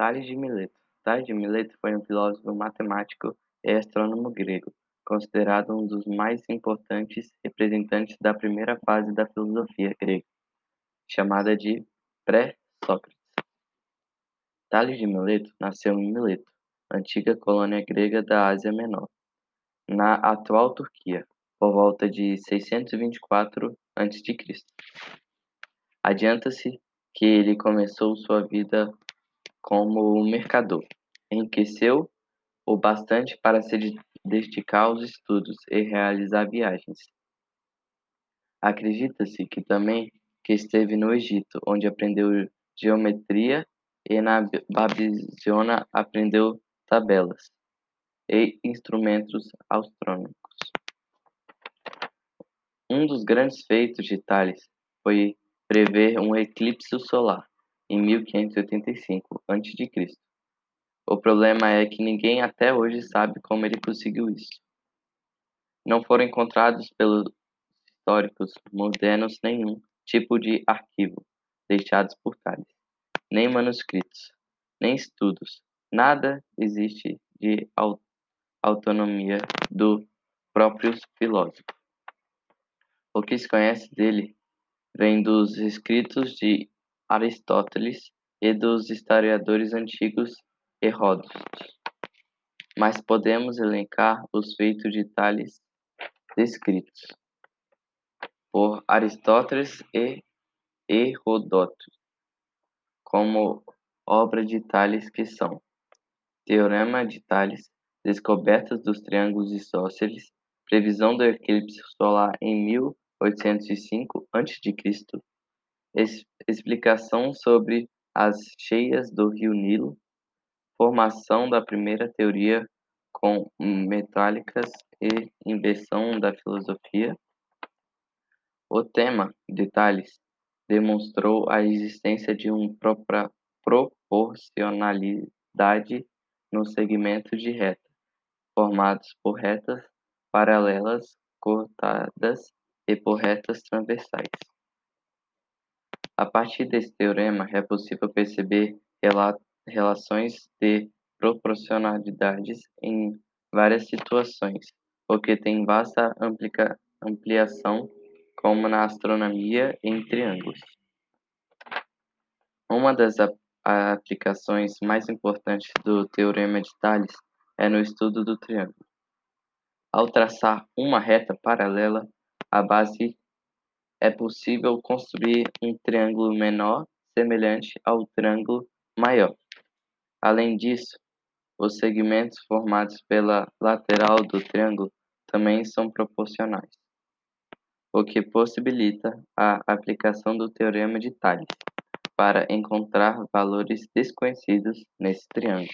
Tales de Mileto Tales de Mileto foi um filósofo, matemático e astrônomo grego, considerado um dos mais importantes representantes da primeira fase da filosofia grega, chamada de pré-Sócrates. Tales de Mileto nasceu em Mileto, antiga colônia grega da Ásia Menor, na atual Turquia, por volta de 624 a.C. Adianta-se que ele começou sua vida como mercador. Enriqueceu o bastante para se dedicar aos estudos e realizar viagens. Acredita-se que também que esteve no Egito, onde aprendeu geometria e na Babilônia aprendeu tabelas e instrumentos astronômicos. Um dos grandes feitos de Tales foi prever um eclipse solar em 1585 a.C. O problema é que ninguém até hoje sabe como ele conseguiu isso. Não foram encontrados pelos históricos modernos nenhum tipo de arquivo deixados por Tales, nem manuscritos, nem estudos. Nada existe de autonomia do próprio filósofo. O que se conhece dele vem dos escritos de Aristóteles e dos historiadores antigos Heródoto, mas podemos elencar os feitos de Tales descritos por Aristóteles e Heródoto como obra de Tales que são Teorema de Tales, Descobertas dos triângulos isósceles, Previsão do eclipse solar em 1805 a.C., explicação sobre as cheias do rio Nilo, formação da primeira teoria com metálicas e invenção da filosofia. O tema de Tales demonstrou a existência de uma proporcionalidade no segmento de reta, formados por retas paralelas cortadas e por retas transversais. A partir desse teorema, é possível perceber relações de proporcionalidades em várias situações, o que tem vasta ampliação, como na astronomia em triângulos. Uma das aplicações mais importantes do teorema de Tales é no estudo do triângulo. Ao traçar uma reta paralela à base, é possível construir um triângulo menor semelhante ao triângulo maior. Além disso, os segmentos formados pela lateral do triângulo também são proporcionais, o que possibilita a aplicação do teorema de Tales para encontrar valores desconhecidos nesse triângulo.